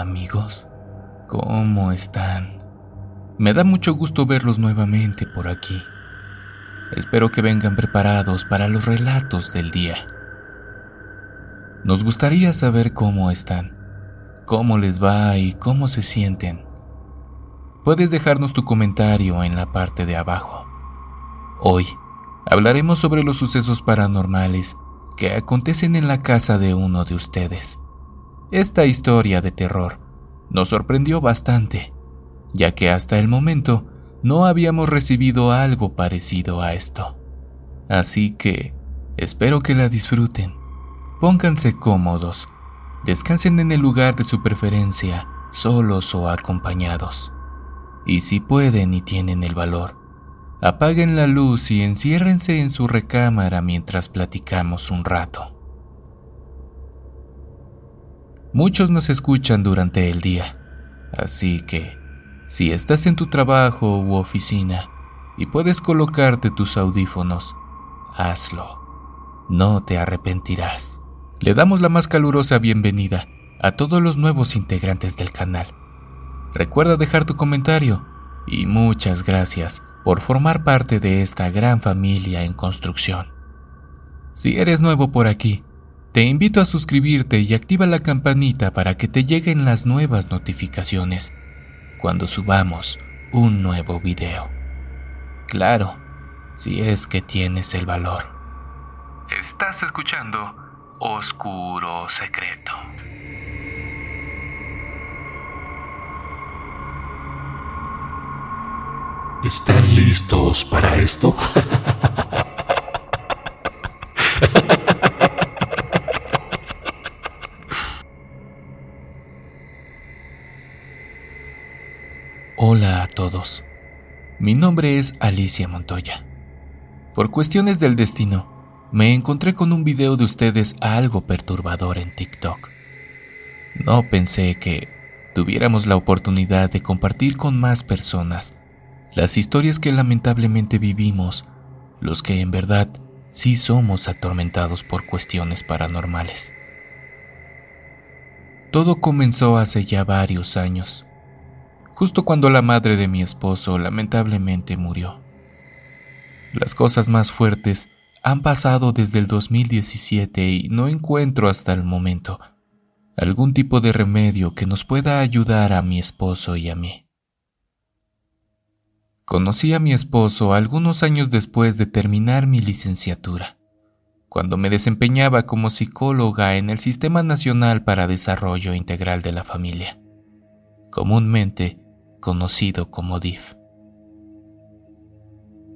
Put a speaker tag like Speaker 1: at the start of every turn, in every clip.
Speaker 1: Amigos, ¿cómo están? Me da mucho gusto verlos nuevamente por aquí. Espero que vengan preparados para los relatos del día. Nos gustaría saber cómo están, cómo les va y cómo se sienten. Puedes dejarnos tu comentario en la parte de abajo. Hoy hablaremos sobre los sucesos paranormales que acontecen en la casa de uno de ustedes. Esta historia de terror nos sorprendió bastante, ya que hasta el momento no habíamos recibido algo parecido a esto. Así que espero que la disfruten. Pónganse cómodos, descansen en el lugar de su preferencia, solos o acompañados. Y si pueden y tienen el valor, apaguen la luz y enciérrense en su recámara mientras platicamos un rato. Muchos nos escuchan durante el día, así que si estás en tu trabajo u oficina y puedes colocarte tus audífonos, hazlo. No te arrepentirás. Le damos la más calurosa bienvenida a todos los nuevos integrantes del canal. Recuerda dejar tu comentario y muchas gracias por formar parte de esta gran familia en construcción. Si eres nuevo por aquí, te invito a suscribirte y activa la campanita para que te lleguen las nuevas notificaciones cuando subamos un nuevo video. Claro, si es que tienes el valor. Estás escuchando Oscuro Secreto.
Speaker 2: ¿Están listos para esto?
Speaker 1: Hola a todos. Mi nombre es Alicia Montoya. Por cuestiones del destino, me encontré con un video de ustedes algo perturbador en TikTok. No pensé que tuviéramos la oportunidad de compartir con más personas las historias que lamentablemente vivimos, los que en verdad sí somos atormentados por cuestiones paranormales. Todo comenzó hace ya varios años justo cuando la madre de mi esposo lamentablemente murió. Las cosas más fuertes han pasado desde el 2017 y no encuentro hasta el momento algún tipo de remedio que nos pueda ayudar a mi esposo y a mí. Conocí a mi esposo algunos años después de terminar mi licenciatura, cuando me desempeñaba como psicóloga en el Sistema Nacional para Desarrollo Integral de la Familia. Comúnmente conocido como DIF.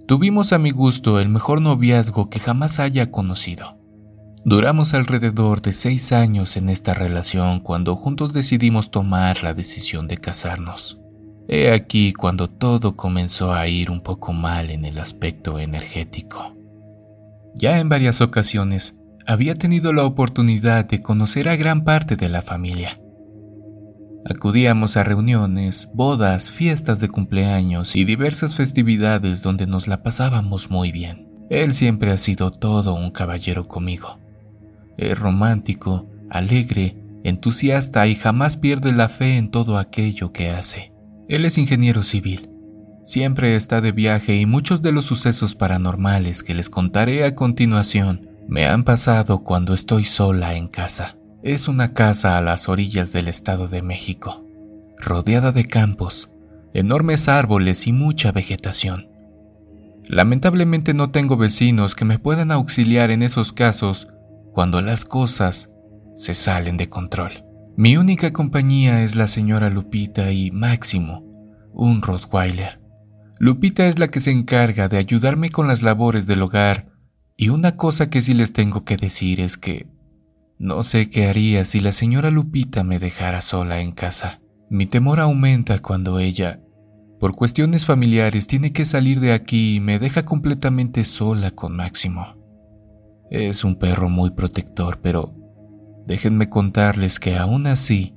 Speaker 1: Tuvimos a mi gusto el mejor noviazgo que jamás haya conocido. Duramos alrededor de seis años en esta relación cuando juntos decidimos tomar la decisión de casarnos. He aquí cuando todo comenzó a ir un poco mal en el aspecto energético. Ya en varias ocasiones había tenido la oportunidad de conocer a gran parte de la familia, Acudíamos a reuniones, bodas, fiestas de cumpleaños y diversas festividades donde nos la pasábamos muy bien. Él siempre ha sido todo un caballero conmigo. Es romántico, alegre, entusiasta y jamás pierde la fe en todo aquello que hace. Él es ingeniero civil. Siempre está de viaje y muchos de los sucesos paranormales que les contaré a continuación me han pasado cuando estoy sola en casa. Es una casa a las orillas del Estado de México, rodeada de campos, enormes árboles y mucha vegetación. Lamentablemente no tengo vecinos que me puedan auxiliar en esos casos cuando las cosas se salen de control. Mi única compañía es la señora Lupita y Máximo, un Rottweiler. Lupita es la que se encarga de ayudarme con las labores del hogar y una cosa que sí les tengo que decir es que no sé qué haría si la señora Lupita me dejara sola en casa. Mi temor aumenta cuando ella, por cuestiones familiares, tiene que salir de aquí y me deja completamente sola con Máximo. Es un perro muy protector, pero déjenme contarles que aún así,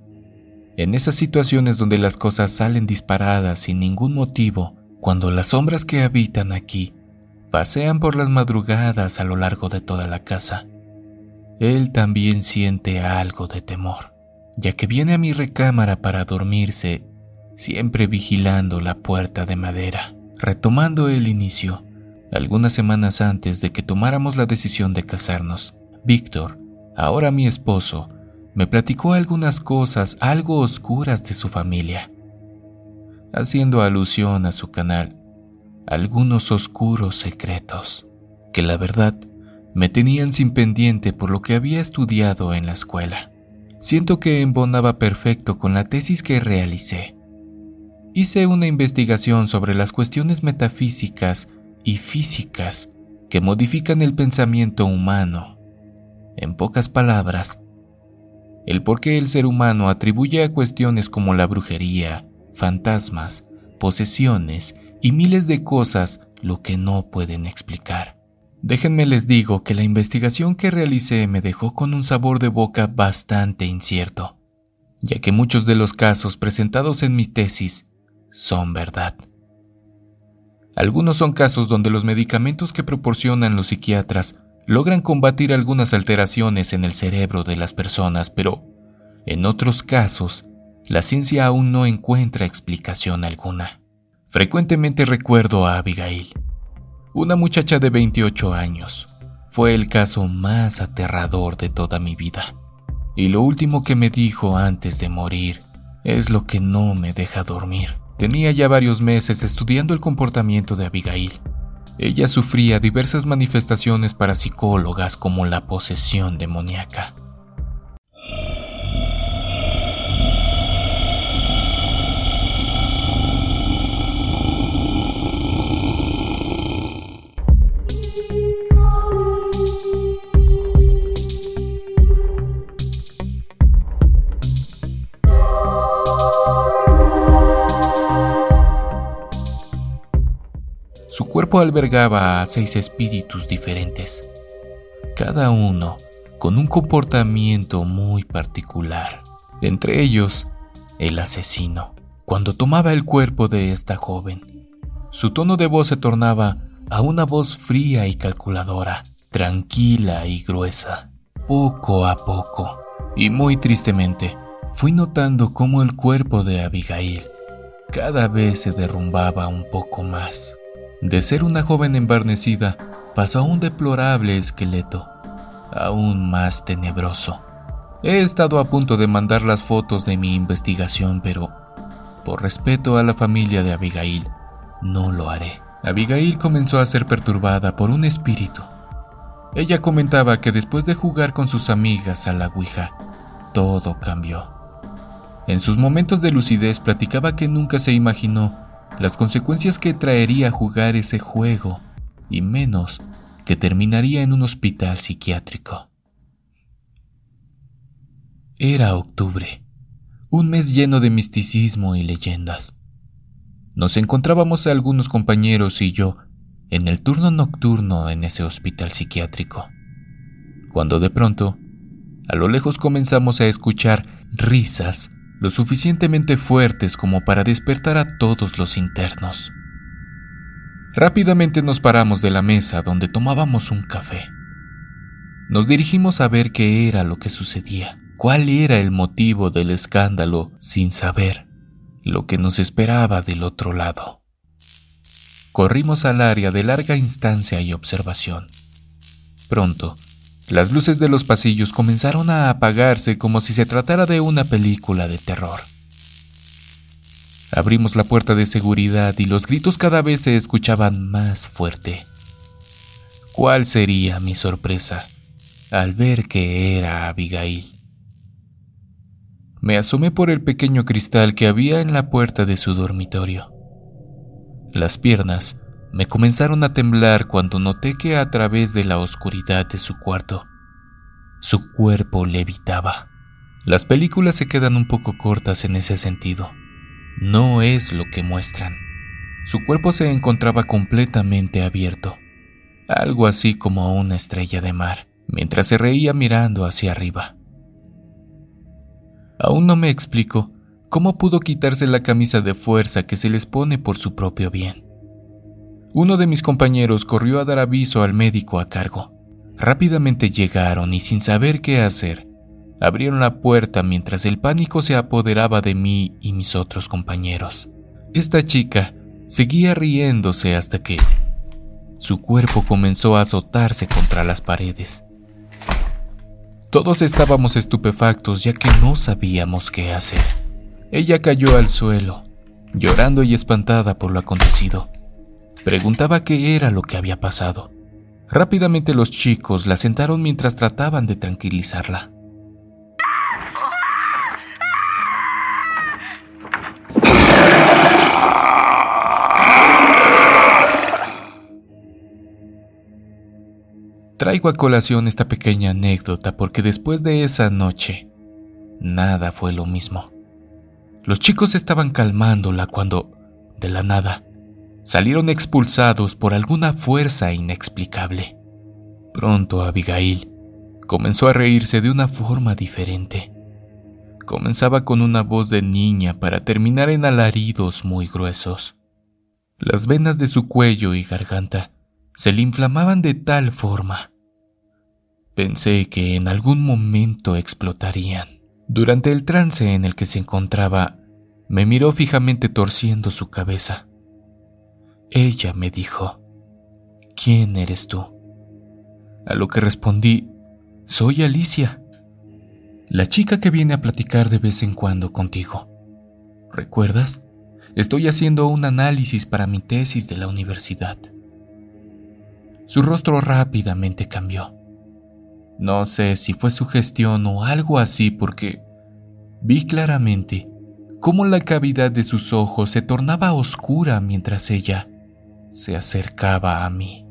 Speaker 1: en esas situaciones donde las cosas salen disparadas sin ningún motivo, cuando las sombras que habitan aquí pasean por las madrugadas a lo largo de toda la casa, él también siente algo de temor. ya que viene a mi recámara para dormirse, siempre vigilando la puerta de madera. Retomando el inicio, algunas semanas antes de que tomáramos la decisión de casarnos, Víctor, ahora mi esposo, me platicó algunas cosas algo oscuras de su familia, haciendo alusión a su canal, algunos oscuros secretos, que la verdad me tenían sin pendiente por lo que había estudiado en la escuela. Siento que embonaba perfecto con la tesis que realicé. Hice una investigación sobre las cuestiones metafísicas y físicas que modifican el pensamiento humano. En pocas palabras, el por qué el ser humano atribuye a cuestiones como la brujería, fantasmas, posesiones y miles de cosas lo que no pueden explicar. Déjenme les digo que la investigación que realicé me dejó con un sabor de boca bastante incierto, ya que muchos de los casos presentados en mi tesis son verdad. Algunos son casos donde los medicamentos que proporcionan los psiquiatras logran combatir algunas alteraciones en el cerebro de las personas, pero en otros casos, la ciencia aún no encuentra explicación alguna. Frecuentemente recuerdo a Abigail, una muchacha de 28 años. Fue el caso más aterrador de toda mi vida. Y lo último que me dijo antes de morir es lo que no me deja dormir. Tenía ya varios meses estudiando el comportamiento de Abigail. Ella sufría diversas manifestaciones parapsicólogas como la posesión demoníaca. Albergaba a seis espíritus diferentes, cada uno con un comportamiento muy particular. Entre ellos, el asesino. Cuando tomaba el cuerpo de esta joven, su tono de voz se tornaba a una voz fría y calculadora, tranquila y gruesa. Poco a poco, y muy tristemente, fui notando cómo el cuerpo de Abigail cada vez se derrumbaba un poco más. De ser una joven embarnecida, pasó a un deplorable esqueleto, aún más tenebroso. He estado a punto de mandar las fotos de mi investigación, pero por respeto a la familia de Abigail, no lo haré. Abigail comenzó a ser perturbada por un espíritu. Ella comentaba que después de jugar con sus amigas a la Ouija, todo cambió. En sus momentos de lucidez platicaba que nunca se imaginó las consecuencias que traería jugar ese juego, y menos que terminaría en un hospital psiquiátrico. Era octubre, un mes lleno de misticismo y leyendas. Nos encontrábamos algunos compañeros y yo en el turno nocturno en ese hospital psiquiátrico, cuando de pronto, a lo lejos comenzamos a escuchar risas lo suficientemente fuertes como para despertar a todos los internos. Rápidamente nos paramos de la mesa donde tomábamos un café. Nos dirigimos a ver qué era lo que sucedía, cuál era el motivo del escándalo sin saber lo que nos esperaba del otro lado. Corrimos al área de larga instancia y observación. Pronto, las luces de los pasillos comenzaron a apagarse como si se tratara de una película de terror. Abrimos la puerta de seguridad y los gritos cada vez se escuchaban más fuerte. ¿Cuál sería mi sorpresa al ver que era Abigail? Me asomé por el pequeño cristal que había en la puerta de su dormitorio. Las piernas me comenzaron a temblar cuando noté que a través de la oscuridad de su cuarto, su cuerpo levitaba. Las películas se quedan un poco cortas en ese sentido. No es lo que muestran. Su cuerpo se encontraba completamente abierto, algo así como una estrella de mar, mientras se reía mirando hacia arriba. Aún no me explico cómo pudo quitarse la camisa de fuerza que se les pone por su propio bien. Uno de mis compañeros corrió a dar aviso al médico a cargo. Rápidamente llegaron y sin saber qué hacer, abrieron la puerta mientras el pánico se apoderaba de mí y mis otros compañeros. Esta chica seguía riéndose hasta que su cuerpo comenzó a azotarse contra las paredes. Todos estábamos estupefactos ya que no sabíamos qué hacer. Ella cayó al suelo, llorando y espantada por lo acontecido. Preguntaba qué era lo que había pasado. Rápidamente los chicos la sentaron mientras trataban de tranquilizarla. Traigo a colación esta pequeña anécdota porque después de esa noche, nada fue lo mismo. Los chicos estaban calmándola cuando, de la nada, salieron expulsados por alguna fuerza inexplicable. Pronto Abigail comenzó a reírse de una forma diferente. Comenzaba con una voz de niña para terminar en alaridos muy gruesos. Las venas de su cuello y garganta se le inflamaban de tal forma. Pensé que en algún momento explotarían. Durante el trance en el que se encontraba, me miró fijamente torciendo su cabeza. Ella me dijo, ¿quién eres tú? A lo que respondí, soy Alicia, la chica que viene a platicar de vez en cuando contigo. ¿Recuerdas? Estoy haciendo un análisis para mi tesis de la universidad. Su rostro rápidamente cambió. No sé si fue su gestión o algo así porque vi claramente cómo la cavidad de sus ojos se tornaba oscura mientras ella se acercaba a mí.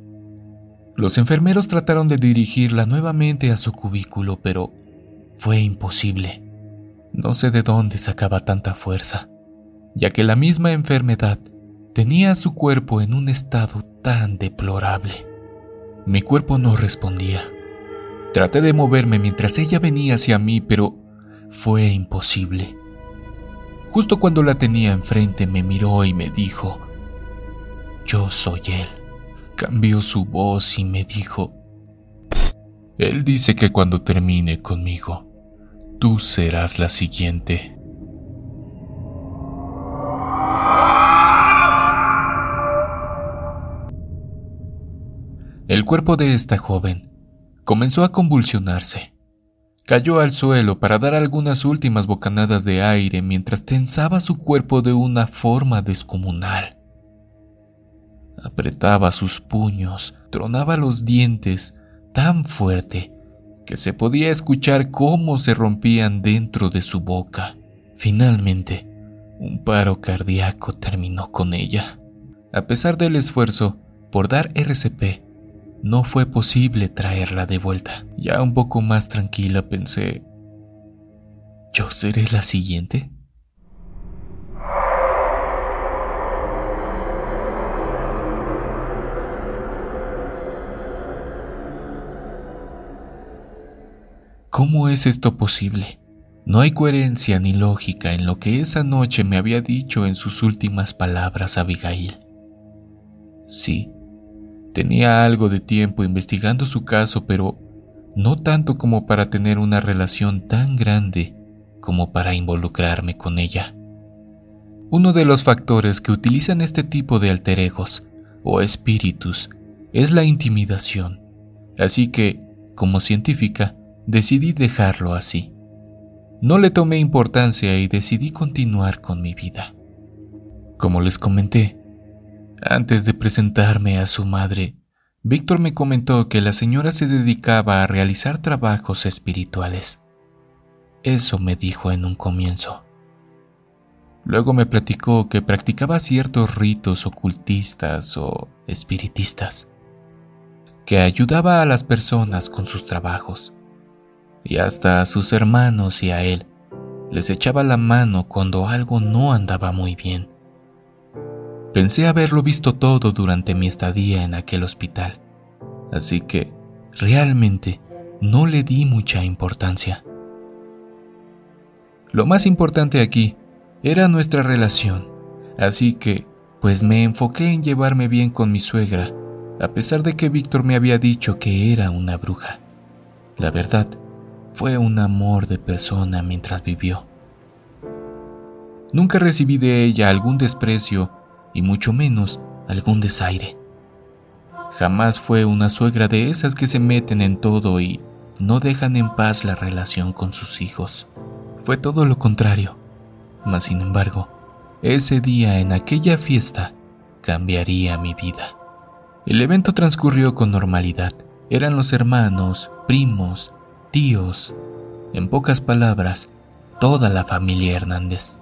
Speaker 1: Los enfermeros trataron de dirigirla nuevamente a su cubículo, pero fue imposible. No sé de dónde sacaba tanta fuerza, ya que la misma enfermedad tenía su cuerpo en un estado tan deplorable. Mi cuerpo no respondía. Traté de moverme mientras ella venía hacia mí, pero fue imposible. Justo cuando la tenía enfrente me miró y me dijo, yo soy él. Cambió su voz y me dijo, él dice que cuando termine conmigo, tú serás la siguiente. El cuerpo de esta joven comenzó a convulsionarse. Cayó al suelo para dar algunas últimas bocanadas de aire mientras tensaba su cuerpo de una forma descomunal. Apretaba sus puños, tronaba los dientes tan fuerte que se podía escuchar cómo se rompían dentro de su boca. Finalmente, un paro cardíaco terminó con ella. A pesar del esfuerzo por dar RCP, no fue posible traerla de vuelta. Ya un poco más tranquila pensé, ¿yo seré la siguiente? ¿Cómo es esto posible? No hay coherencia ni lógica en lo que esa noche me había dicho en sus últimas palabras Abigail. Sí, tenía algo de tiempo investigando su caso, pero no tanto como para tener una relación tan grande como para involucrarme con ella. Uno de los factores que utilizan este tipo de alterejos o espíritus es la intimidación, así que, como científica, decidí dejarlo así. No le tomé importancia y decidí continuar con mi vida. Como les comenté, antes de presentarme a su madre, Víctor me comentó que la señora se dedicaba a realizar trabajos espirituales. Eso me dijo en un comienzo. Luego me platicó que practicaba ciertos ritos ocultistas o espiritistas, que ayudaba a las personas con sus trabajos y hasta a sus hermanos y a él les echaba la mano cuando algo no andaba muy bien. Pensé haberlo visto todo durante mi estadía en aquel hospital, así que realmente no le di mucha importancia. Lo más importante aquí era nuestra relación, así que pues me enfoqué en llevarme bien con mi suegra, a pesar de que Víctor me había dicho que era una bruja. La verdad, Fue un amor de persona mientras vivió. Nunca recibí de ella algún desprecio y mucho menos algún desaire. Jamás fue una suegra de esas que se meten en todo y no dejan en paz la relación con sus hijos. Fue todo lo contrario. Mas sin embargo, ese día en aquella fiesta cambiaría mi vida. El evento transcurrió con normalidad. Eran los hermanos, primos, tíos, en pocas palabras, toda la familia Hernández.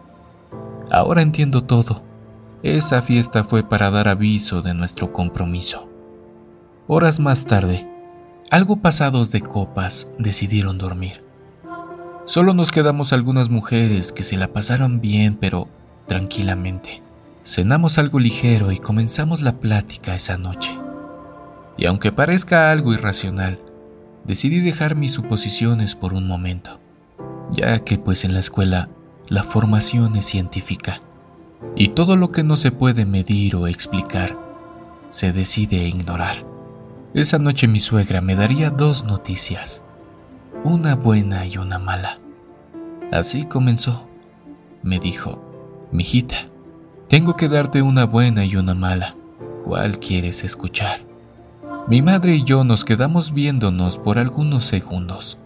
Speaker 1: Ahora entiendo todo. Esa fiesta fue para dar aviso de nuestro compromiso. Horas más tarde, algo pasados de copas, decidieron dormir. Solo nos quedamos algunas mujeres que se la pasaron bien, pero tranquilamente. Cenamos algo ligero y comenzamos la plática esa noche. Y aunque parezca algo irracional, decidí dejar mis suposiciones por un momento, ya que pues en la escuela la formación es científica y todo lo que no se puede medir o explicar se decide ignorar. Esa noche mi suegra me daría dos noticias, una buena y una mala. Así comenzó. Me dijo, mijita, tengo que darte una buena y una mala. ¿Cuál quieres escuchar? Mi madre y yo nos quedamos viéndonos por algunos segundos.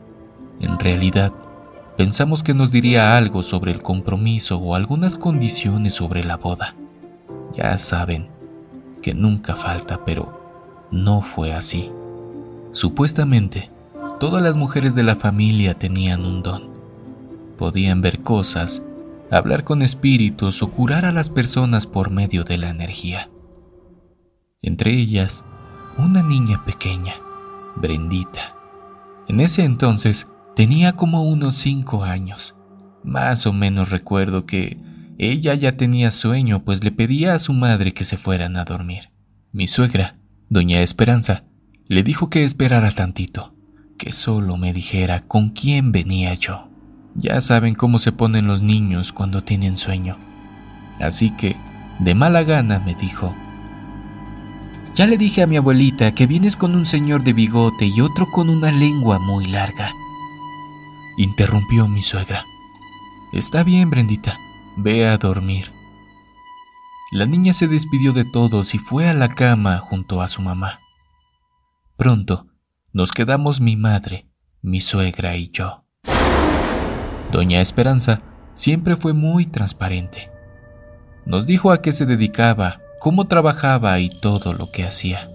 Speaker 1: En realidad, pensamos que nos diría algo sobre el compromiso o algunas condiciones sobre la boda. Ya saben que nunca falta, pero no fue así. Supuestamente, todas las mujeres de la familia tenían un don. Podían ver cosas, hablar con espíritus o curar a las personas por medio de la energía. Entre ellas, una niña pequeña, Brendita. En ese entonces tenía como unos cinco años. Más o menos recuerdo que ella ya tenía sueño, pues le pedía a su madre que se fueran a dormir. Mi suegra, doña Esperanza, le dijo que esperara tantito, que solo me dijera con quién venía yo. Ya saben cómo se ponen los niños cuando tienen sueño. Así que, de mala gana, me dijo, ya le dije a mi abuelita que vienes con un señor de bigote y otro con una lengua muy larga. Interrumpió mi suegra. Está bien, Brendita, ve a dormir. La niña se despidió de todos y fue a la cama junto a su mamá. Pronto nos quedamos mi madre, mi suegra y yo. Doña Esperanza siempre fue muy transparente. Nos dijo a qué se dedicaba cómo trabajaba y todo lo que hacía.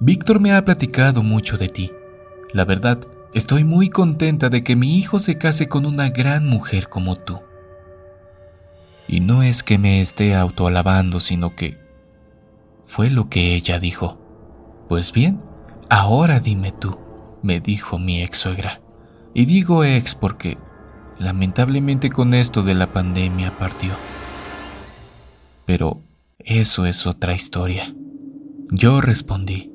Speaker 1: Víctor me ha platicado mucho de ti. La verdad, estoy muy contenta de que mi hijo se case con una gran mujer como tú. Y no es que me esté autoalabando, sino que fue lo que ella dijo. Pues bien, ahora dime tú, me dijo mi ex suegra. Y digo ex porque lamentablemente con esto de la pandemia partió. Pero eso es otra historia. Yo respondí,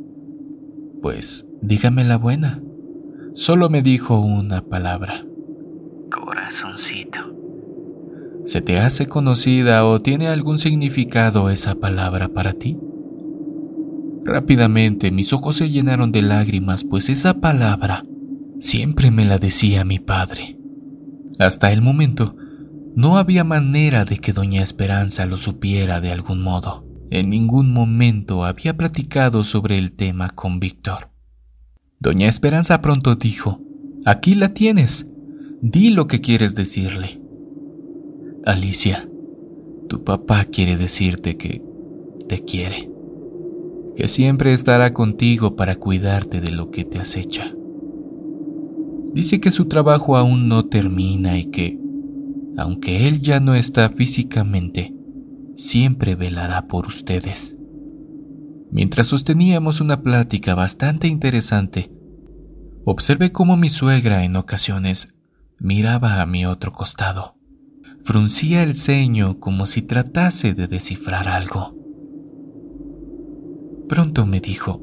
Speaker 1: pues dígame la buena. Solo me dijo una palabra. Corazoncito. ¿Se te hace conocida o tiene algún significado esa palabra para ti? Rápidamente mis ojos se llenaron de lágrimas, pues esa palabra siempre me la decía mi padre. Hasta el momento no había manera de que doña Esperanza lo supiera de algún modo. En ningún momento había platicado sobre el tema con Víctor. Doña Esperanza pronto dijo, Aquí la tienes. Di lo que quieres decirle. Alicia, tu papá quiere decirte que te quiere, que siempre estará contigo para cuidarte de lo que te acecha. Dice que su trabajo aún no termina y que aunque Él ya no está físicamente, siempre velará por ustedes. Mientras sosteníamos una plática bastante interesante, observé cómo mi suegra en ocasiones miraba a mi otro costado. Fruncía el ceño como si tratase de descifrar algo. Pronto me dijo,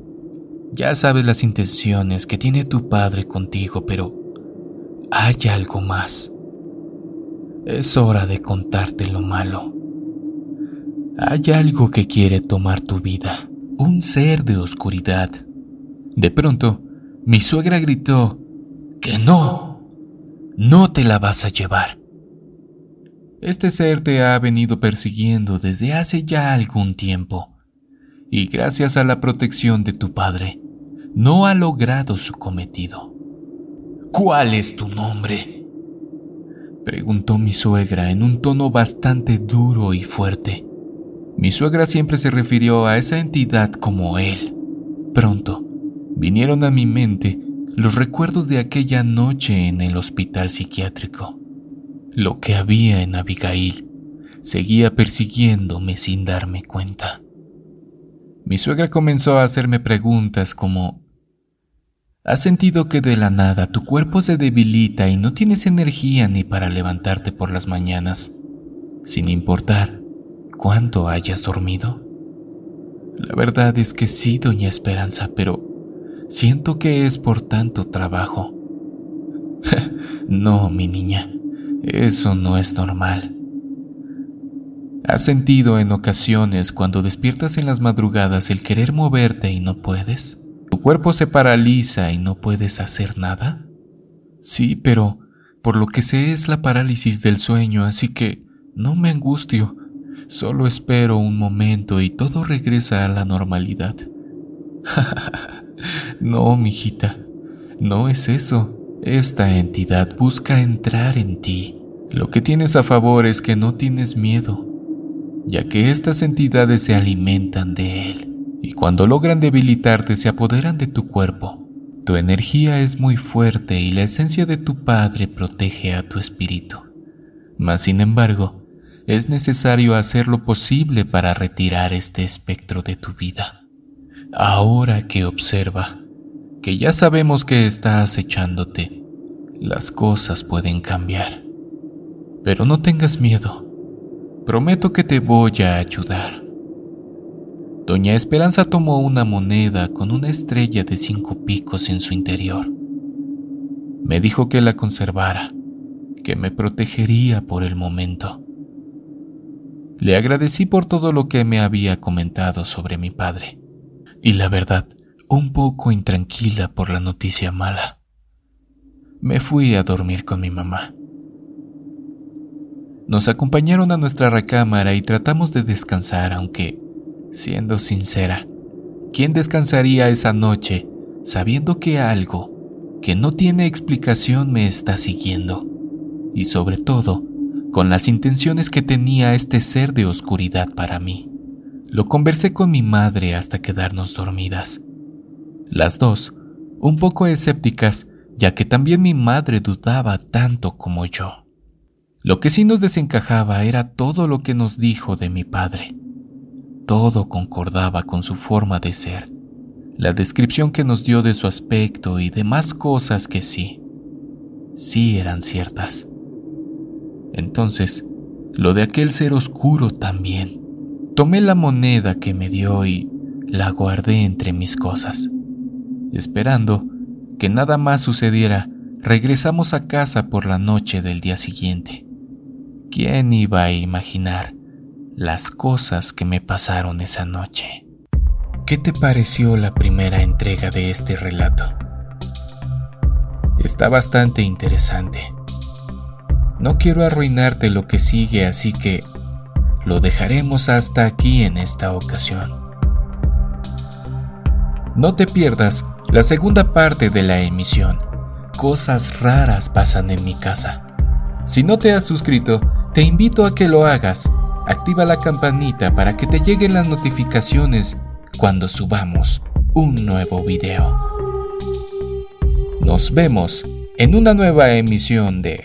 Speaker 1: ya sabes las intenciones que tiene tu padre contigo, pero hay algo más. Es hora de contarte lo malo. Hay algo que quiere tomar tu vida, un ser de oscuridad. De pronto, mi suegra gritó, ¡Que no! no te la vas a llevar. Este ser te ha venido persiguiendo desde hace ya algún tiempo, y gracias a la protección de tu padre, no ha logrado su cometido. ¿Cuál es tu nombre? Preguntó mi suegra en un tono bastante duro y fuerte. Mi suegra siempre se refirió a esa entidad como él. Pronto, vinieron a mi mente los recuerdos de aquella noche en el hospital psiquiátrico. Lo que había en Abigail seguía persiguiéndome sin darme cuenta. Mi suegra comenzó a hacerme preguntas como ¿Has sentido que de la nada tu cuerpo se debilita y no tienes energía ni para levantarte por las mañanas, sin importar cuánto hayas dormido? La verdad es que sí, doña Esperanza, pero siento que es por tanto trabajo. no, mi niña, eso no es normal. ¿Has sentido en ocasiones cuando despiertas en las madrugadas el querer moverte y no puedes? ¿Tu cuerpo se paraliza y no puedes hacer nada? Sí, pero por lo que sé es la parálisis del sueño, así que no me angustio. Solo espero un momento y todo regresa a la normalidad. no, mijita, no es eso. Esta entidad busca entrar en ti lo que tienes a favor es que no tienes miedo, ya que estas entidades se alimentan de él, y cuando logran debilitarte se apoderan de tu cuerpo. Tu energía es muy fuerte y la esencia de tu Padre protege a tu espíritu. Mas, sin embargo, es necesario hacer lo posible para retirar este espectro de tu vida. Ahora que observa, que ya sabemos que está acechándote, las cosas pueden cambiar. Pero no tengas miedo. Prometo que te voy a ayudar. Doña Esperanza tomó una moneda con una estrella de cinco picos en su interior. Me dijo que la conservara, que me protegería por el momento. Le agradecí por todo lo que me había comentado sobre mi padre, y la verdad, un poco intranquila por la noticia mala. Me fui a dormir con mi mamá. Nos acompañaron a nuestra recámara y tratamos de descansar, aunque, siendo sincera, ¿quién descansaría esa noche sabiendo que algo que no tiene explicación me está siguiendo? Y sobre todo, con las intenciones que tenía este ser de oscuridad para mí. Lo conversé con mi madre hasta quedarnos dormidas. Las dos, un poco escépticas, ya que también mi madre dudaba tanto como yo. Lo que sí nos desencajaba era todo lo que nos dijo de mi padre. Todo concordaba con su forma de ser, la descripción que nos dio de su aspecto y demás cosas que sí, sí eran ciertas. Entonces, lo de aquel ser oscuro también. Tomé la moneda que me dio y la guardé entre mis cosas. Esperando que nada más sucediera, regresamos a casa por la noche del día siguiente. ¿Quién iba a imaginar las cosas que me pasaron esa noche? ¿Qué te pareció la primera entrega de este relato? Está bastante interesante. No quiero arruinarte lo que sigue, así que lo dejaremos hasta aquí en esta ocasión. No te pierdas la segunda parte de la emisión. Cosas raras pasan en mi casa. Si no te has suscrito, te invito a que lo hagas. Activa la campanita para que te lleguen las notificaciones cuando subamos un nuevo video. Nos vemos en una nueva emisión de